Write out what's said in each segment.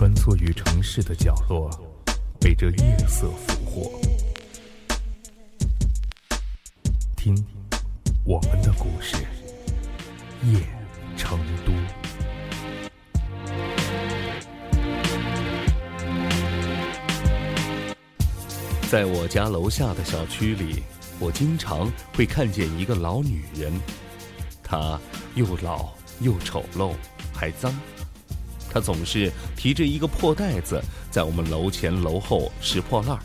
穿梭于城市的角落，被这夜色俘获。听，我们的故事，夜成都。在我家楼下的小区里，我经常会看见一个老女人，她又老又丑陋，还脏。他总是提着一个破袋子，在我们楼前楼后拾破烂儿。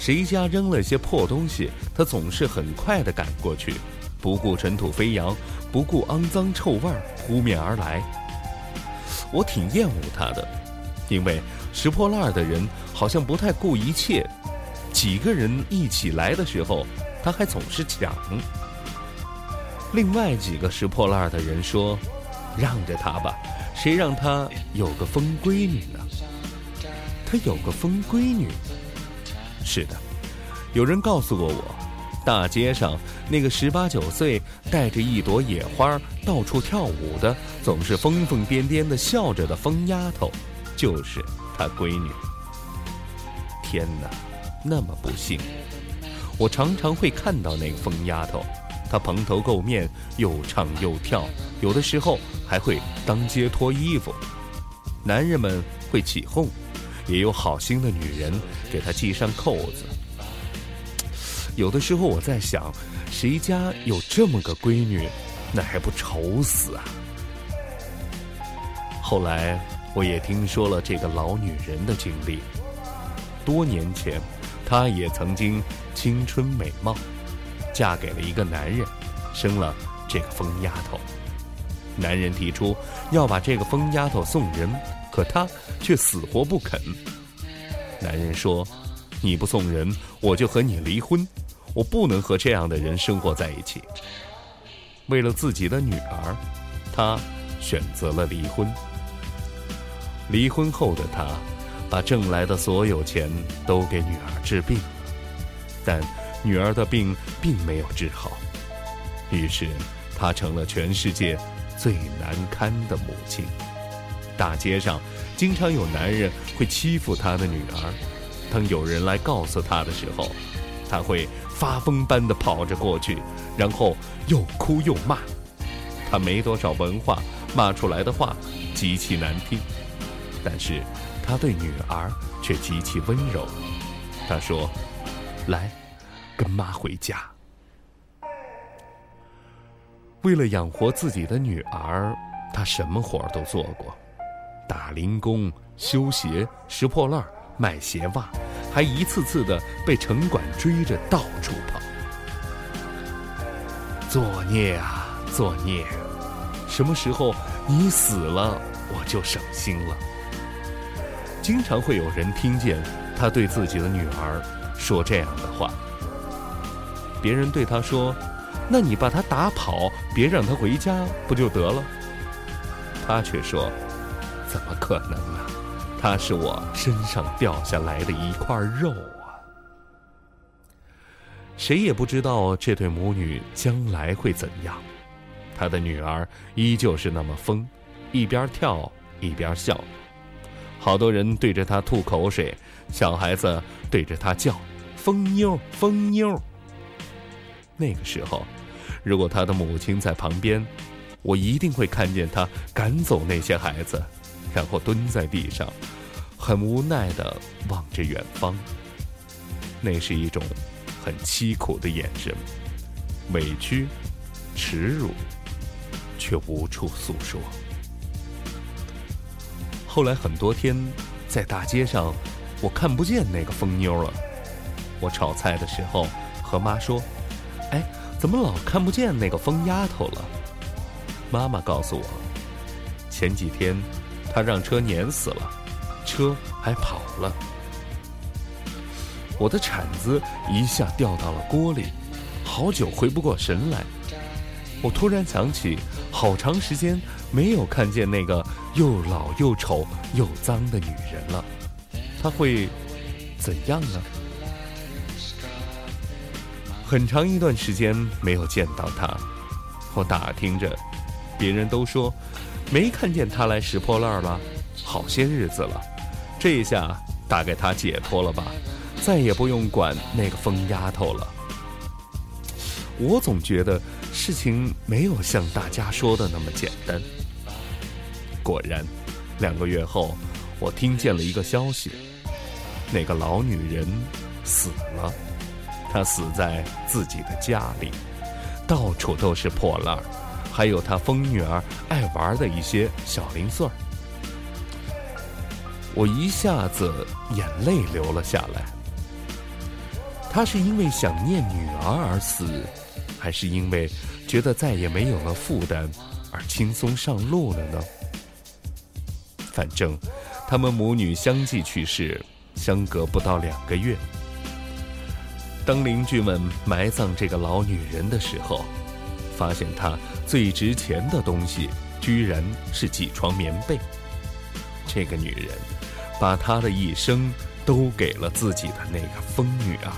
谁家扔了些破东西，他总是很快地赶过去，不顾尘土飞扬，不顾肮脏臭味儿扑面而来。我挺厌恶他的，因为拾破烂儿的人好像不太顾一切。几个人一起来的时候，他还总是抢。另外几个拾破烂儿的人说：“让着他吧，谁让他有个疯闺女呢？”他有个疯闺女。是的，有人告诉过我，大街上那个十八九岁带着一朵野花到处跳舞的，总是疯疯癫癫的笑着的疯丫头，就是他闺女。天哪！那么不幸，我常常会看到那个疯丫头，她蓬头垢面，又唱又跳，有的时候还会当街脱衣服。男人们会起哄，也有好心的女人给她系上扣子。有的时候我在想，谁家有这么个闺女，那还不愁死啊？后来我也听说了这个老女人的经历，多年前。她也曾经青春美貌，嫁给了一个男人，生了这个疯丫头。男人提出要把这个疯丫头送人，可她却死活不肯。男人说：“你不送人，我就和你离婚。我不能和这样的人生活在一起。”为了自己的女儿，他选择了离婚。离婚后的他。把挣来的所有钱都给女儿治病，但女儿的病并没有治好，于是她成了全世界最难堪的母亲。大街上经常有男人会欺负他的女儿，当有人来告诉他的时候，他会发疯般的跑着过去，然后又哭又骂。他没多少文化，骂出来的话极其难听，但是。他对女儿却极其温柔。他说：“来，跟妈回家。”为了养活自己的女儿，他什么活都做过：打零工、修鞋、拾破烂、卖鞋袜，还一次次的被城管追着到处跑。作孽啊，作孽！什么时候你死了，我就省心了。经常会有人听见他对自己的女儿说这样的话。别人对他说：“那你把他打跑，别让他回家，不就得了？”他却说：“怎么可能啊？他是我身上掉下来的一块肉啊！”谁也不知道这对母女将来会怎样。他的女儿依旧是那么疯，一边跳一边笑。好多人对着他吐口水，小孩子对着他叫“疯妞，疯妞”。那个时候，如果他的母亲在旁边，我一定会看见他赶走那些孩子，然后蹲在地上，很无奈的望着远方。那是一种很凄苦的眼神，委屈、耻辱，却无处诉说。后来很多天，在大街上，我看不见那个疯妞了。我炒菜的时候和妈说：“哎，怎么老看不见那个疯丫头了？”妈妈告诉我，前几天她让车碾死了，车还跑了。我的铲子一下掉到了锅里，好久回不过神来。我突然想起，好长时间没有看见那个又老又丑又脏的女人了，她会怎样呢？很长一段时间没有见到她，我打听着，别人都说没看见她来拾破烂了，好些日子了，这一下大概他解脱了吧，再也不用管那个疯丫头了。我总觉得事情没有像大家说的那么简单。果然，两个月后，我听见了一个消息：那个老女人死了。她死在自己的家里，到处都是破烂儿，还有她疯女儿爱玩的一些小零碎儿。我一下子眼泪流了下来。她是因为想念女儿而死。还是因为觉得再也没有了负担而轻松上路了呢？反正他们母女相继去世，相隔不到两个月。当邻居们埋葬这个老女人的时候，发现她最值钱的东西居然是几床棉被。这个女人把她的一生都给了自己的那个疯女儿。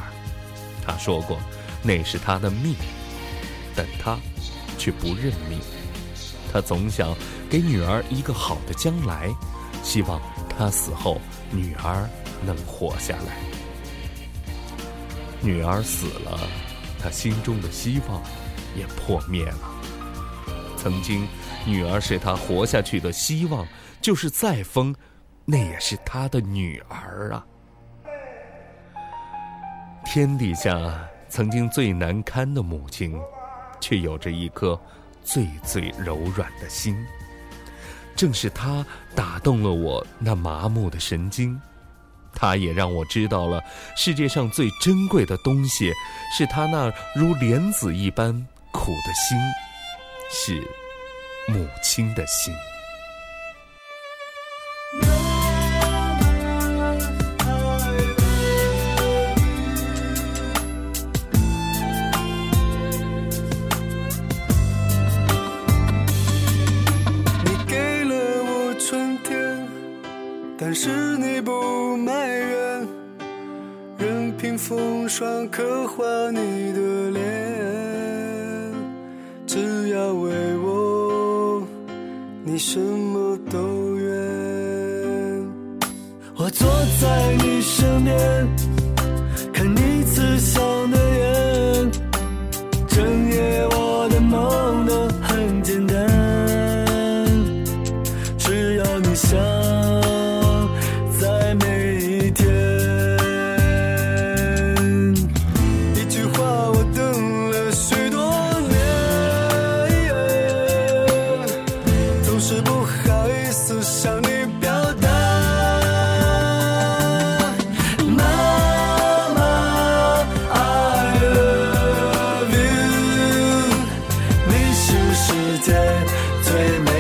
她说过，那是她的命。但她却不认命，她总想给女儿一个好的将来，希望她死后女儿能活下来。女儿死了，他心中的希望也破灭了。曾经，女儿是他活下去的希望，就是再疯，那也是他的女儿啊。天底下曾经最难堪的母亲。却有着一颗最最柔软的心，正是他打动了我那麻木的神经，他也让我知道了世界上最珍贵的东西，是他那如莲子一般苦的心，是母亲的心给了我春天但。是你不埋怨，任凭风霜刻画你的脸，只要为我，你什么都愿。我坐在你身边，看你慈祥最美。